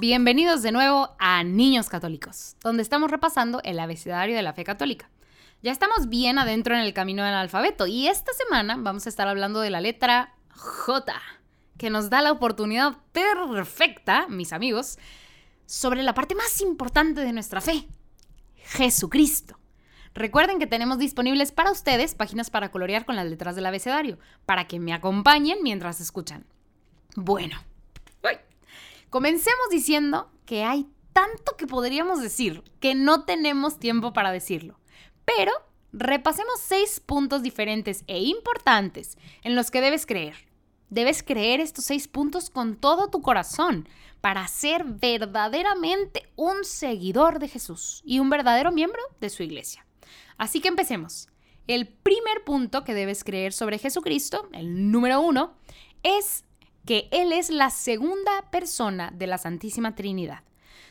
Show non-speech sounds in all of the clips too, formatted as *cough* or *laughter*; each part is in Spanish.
Bienvenidos de nuevo a Niños Católicos, donde estamos repasando el abecedario de la fe católica. Ya estamos bien adentro en el camino del alfabeto y esta semana vamos a estar hablando de la letra J, que nos da la oportunidad perfecta, mis amigos, sobre la parte más importante de nuestra fe, Jesucristo. Recuerden que tenemos disponibles para ustedes páginas para colorear con las letras del abecedario, para que me acompañen mientras escuchan. Bueno, comencemos diciendo que hay tanto que podríamos decir que no tenemos tiempo para decirlo. Pero repasemos seis puntos diferentes e importantes en los que debes creer. Debes creer estos seis puntos con todo tu corazón para ser verdaderamente un seguidor de Jesús y un verdadero miembro de su iglesia. Así que empecemos. El primer punto que debes creer sobre Jesucristo, el número uno, es que Él es la segunda persona de la Santísima Trinidad.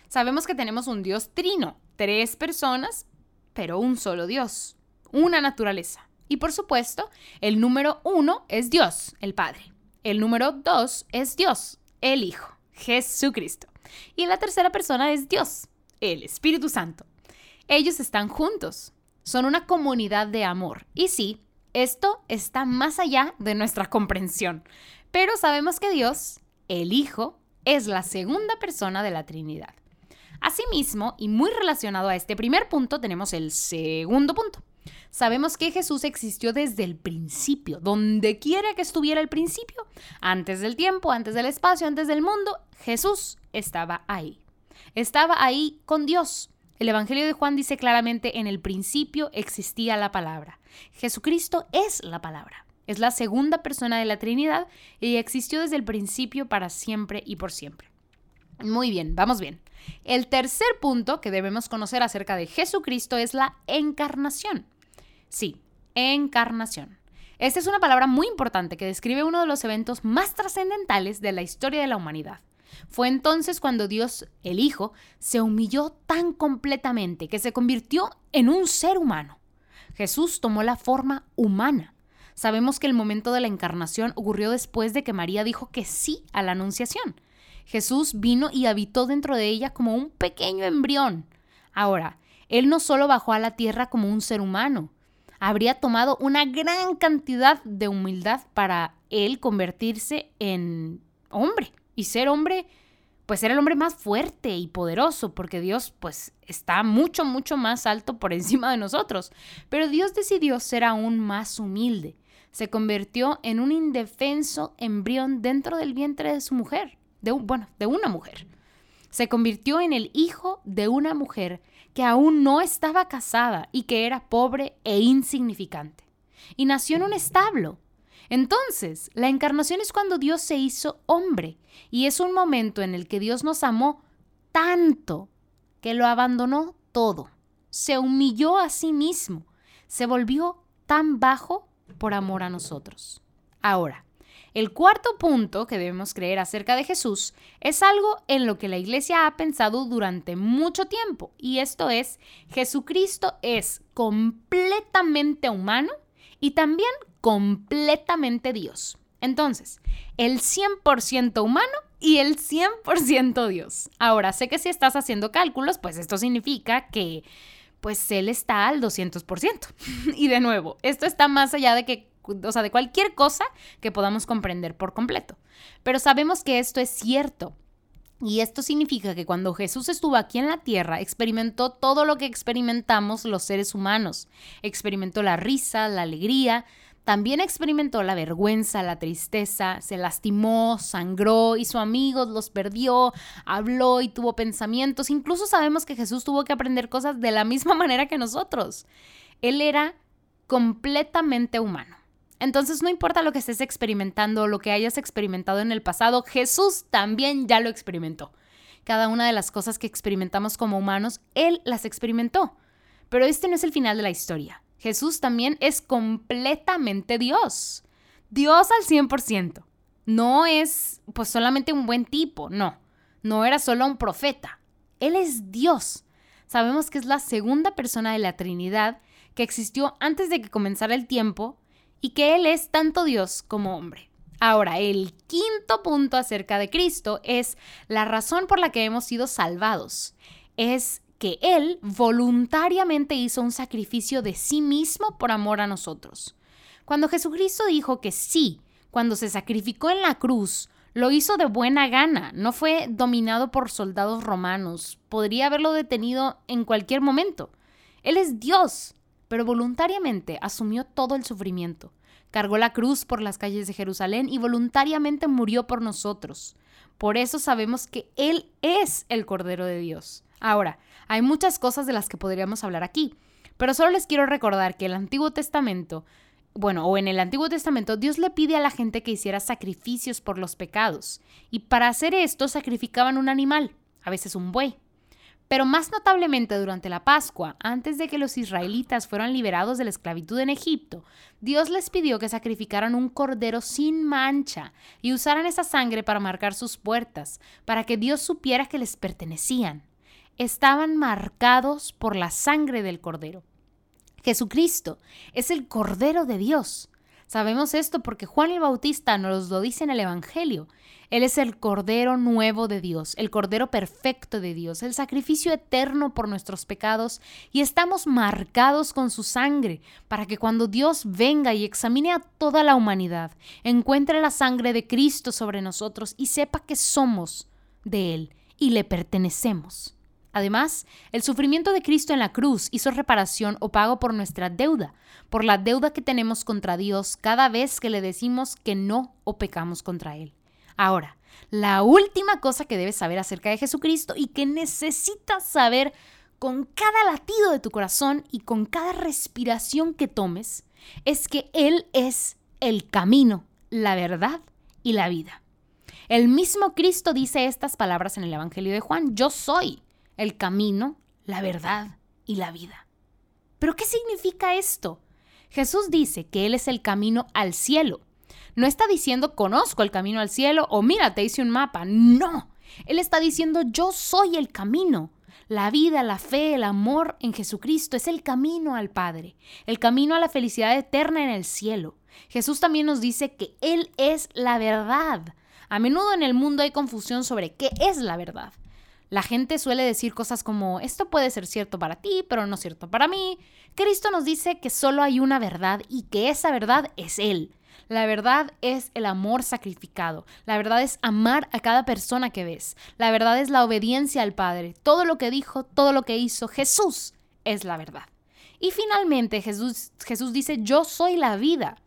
Sabemos que tenemos un Dios trino, tres personas, pero un solo Dios, una naturaleza. Y por supuesto, el número uno es Dios, el Padre. El número dos es Dios, el Hijo, Jesucristo. Y la tercera persona es Dios, el Espíritu Santo. Ellos están juntos, son una comunidad de amor. Y sí, esto está más allá de nuestra comprensión. Pero sabemos que Dios, el Hijo, es la segunda persona de la Trinidad. Asimismo, y muy relacionado a este primer punto, tenemos el segundo punto. Sabemos que Jesús existió desde el principio, donde quiera que estuviera el principio, antes del tiempo, antes del espacio, antes del mundo, Jesús estaba ahí. Estaba ahí con Dios. El Evangelio de Juan dice claramente, en el principio existía la palabra. Jesucristo es la palabra. Es la segunda persona de la Trinidad y existió desde el principio para siempre y por siempre. Muy bien, vamos bien. El tercer punto que debemos conocer acerca de Jesucristo es la encarnación. Sí, encarnación. Esta es una palabra muy importante que describe uno de los eventos más trascendentales de la historia de la humanidad. Fue entonces cuando Dios, el Hijo, se humilló tan completamente que se convirtió en un ser humano. Jesús tomó la forma humana. Sabemos que el momento de la encarnación ocurrió después de que María dijo que sí a la anunciación. Jesús vino y habitó dentro de ella como un pequeño embrión. Ahora, Él no solo bajó a la tierra como un ser humano, habría tomado una gran cantidad de humildad para Él convertirse en hombre y ser hombre, pues ser el hombre más fuerte y poderoso, porque Dios pues está mucho, mucho más alto por encima de nosotros. Pero Dios decidió ser aún más humilde. Se convirtió en un indefenso embrión dentro del vientre de su mujer de, bueno, de una mujer. Se convirtió en el hijo de una mujer que aún no estaba casada y que era pobre e insignificante. Y nació en un establo. Entonces, la encarnación es cuando Dios se hizo hombre y es un momento en el que Dios nos amó tanto que lo abandonó todo. Se humilló a sí mismo. Se volvió tan bajo por amor a nosotros. Ahora, el cuarto punto que debemos creer acerca de Jesús es algo en lo que la iglesia ha pensado durante mucho tiempo, y esto es, Jesucristo es completamente humano y también completamente Dios. Entonces, el 100% humano y el 100% Dios. Ahora, sé que si estás haciendo cálculos, pues esto significa que pues él está al 200%. *laughs* y de nuevo, esto está más allá de que o sea, de cualquier cosa que podamos comprender por completo. Pero sabemos que esto es cierto. Y esto significa que cuando Jesús estuvo aquí en la tierra, experimentó todo lo que experimentamos los seres humanos. Experimentó la risa, la alegría, también experimentó la vergüenza, la tristeza, se lastimó, sangró, hizo amigos, los perdió, habló y tuvo pensamientos. Incluso sabemos que Jesús tuvo que aprender cosas de la misma *laughs* manera que nosotros. Él era completamente humano. Entonces no importa lo que estés experimentando o lo que hayas experimentado en el pasado, Jesús también ya lo experimentó. Cada una de las cosas que experimentamos como humanos, Él las experimentó. Pero este no es el final de la historia. Jesús también es completamente Dios. Dios al 100%. No es pues solamente un buen tipo, no. No era solo un profeta. Él es Dios. Sabemos que es la segunda persona de la Trinidad que existió antes de que comenzara el tiempo y que Él es tanto Dios como hombre. Ahora, el quinto punto acerca de Cristo es la razón por la que hemos sido salvados. Es que Él voluntariamente hizo un sacrificio de sí mismo por amor a nosotros. Cuando Jesucristo dijo que sí, cuando se sacrificó en la cruz, lo hizo de buena gana, no fue dominado por soldados romanos, podría haberlo detenido en cualquier momento. Él es Dios, pero voluntariamente asumió todo el sufrimiento, cargó la cruz por las calles de Jerusalén y voluntariamente murió por nosotros. Por eso sabemos que Él es el Cordero de Dios. Ahora, hay muchas cosas de las que podríamos hablar aquí, pero solo les quiero recordar que el Antiguo Testamento, bueno, o en el Antiguo Testamento, Dios le pide a la gente que hiciera sacrificios por los pecados, y para hacer esto sacrificaban un animal, a veces un buey. Pero más notablemente durante la Pascua, antes de que los israelitas fueran liberados de la esclavitud en Egipto, Dios les pidió que sacrificaran un cordero sin mancha y usaran esa sangre para marcar sus puertas, para que Dios supiera que les pertenecían estaban marcados por la sangre del Cordero. Jesucristo es el Cordero de Dios. Sabemos esto porque Juan el Bautista nos lo dice en el Evangelio. Él es el Cordero nuevo de Dios, el Cordero perfecto de Dios, el sacrificio eterno por nuestros pecados y estamos marcados con su sangre para que cuando Dios venga y examine a toda la humanidad, encuentre la sangre de Cristo sobre nosotros y sepa que somos de Él y le pertenecemos. Además, el sufrimiento de Cristo en la cruz hizo reparación o pago por nuestra deuda, por la deuda que tenemos contra Dios cada vez que le decimos que no o pecamos contra Él. Ahora, la última cosa que debes saber acerca de Jesucristo y que necesitas saber con cada latido de tu corazón y con cada respiración que tomes es que Él es el camino, la verdad y la vida. El mismo Cristo dice estas palabras en el Evangelio de Juan, yo soy el camino, la verdad y la vida. ¿Pero qué significa esto? Jesús dice que Él es el camino al cielo. No está diciendo conozco el camino al cielo o mira, te hice un mapa. No. Él está diciendo yo soy el camino. La vida, la fe, el amor en Jesucristo es el camino al Padre, el camino a la felicidad eterna en el cielo. Jesús también nos dice que Él es la verdad. A menudo en el mundo hay confusión sobre qué es la verdad. La gente suele decir cosas como, esto puede ser cierto para ti, pero no cierto para mí. Cristo nos dice que solo hay una verdad y que esa verdad es Él. La verdad es el amor sacrificado. La verdad es amar a cada persona que ves. La verdad es la obediencia al Padre. Todo lo que dijo, todo lo que hizo Jesús es la verdad. Y finalmente Jesús, Jesús dice, yo soy la vida.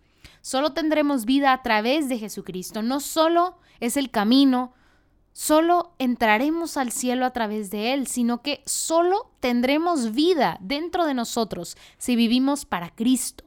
Solo tendremos vida a través de Jesucristo. No solo es el camino, solo entraremos al cielo a través de Él, sino que solo tendremos vida dentro de nosotros si vivimos para Cristo.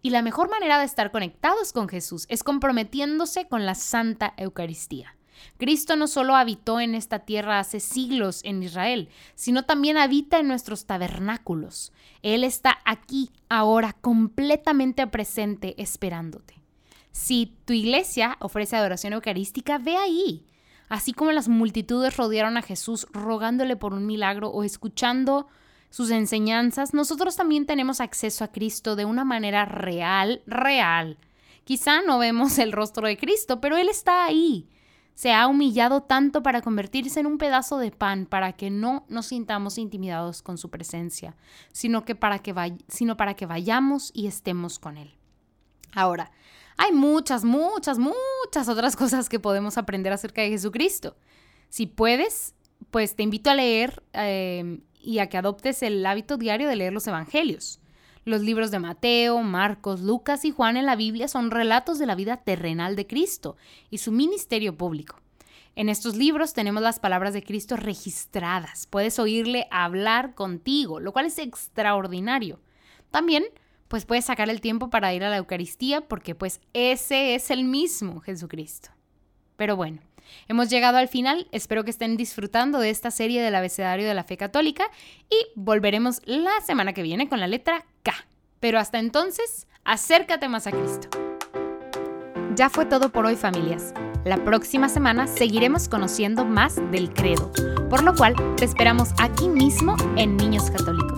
Y la mejor manera de estar conectados con Jesús es comprometiéndose con la Santa Eucaristía. Cristo no solo habitó en esta tierra hace siglos en Israel, sino también habita en nuestros tabernáculos. Él está aquí, ahora, completamente presente, esperándote. Si tu iglesia ofrece adoración eucarística, ve ahí. Así como las multitudes rodearon a Jesús rogándole por un milagro o escuchando sus enseñanzas, nosotros también tenemos acceso a Cristo de una manera real, real. Quizá no vemos el rostro de Cristo, pero Él está ahí. Se ha humillado tanto para convertirse en un pedazo de pan para que no nos sintamos intimidados con su presencia, sino, que para que sino para que vayamos y estemos con Él. Ahora, hay muchas, muchas, muchas otras *laughs* cosas que podemos aprender acerca de Jesucristo. Si puedes, pues te invito a leer eh, y a que adoptes el hábito diario de leer los Evangelios. Los libros de Mateo, Marcos, Lucas y Juan en la Biblia son relatos de la vida terrenal de Cristo y su ministerio público. En estos libros tenemos las palabras de Cristo registradas. Puedes oírle hablar contigo, lo cual es extraordinario. También pues puedes sacar el tiempo para ir a la Eucaristía porque pues ese es el mismo Jesucristo. Pero bueno, Hemos llegado al final, espero que estén disfrutando de esta serie del abecedario de la fe católica y volveremos la semana que viene con la letra K. Pero hasta entonces, acércate más a Cristo. Ya fue todo por hoy familias. La próxima semana seguiremos conociendo más del credo, por lo cual te esperamos aquí mismo en Niños Católicos,